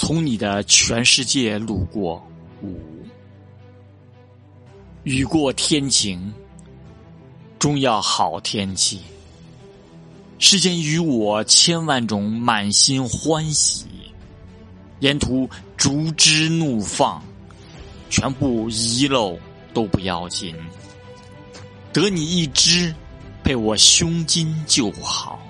从你的全世界路过。五，雨过天晴，终要好天气。世间与我千万种满心欢喜，沿途竹枝怒放，全部遗漏都不要紧。得你一只，配我胸襟就好。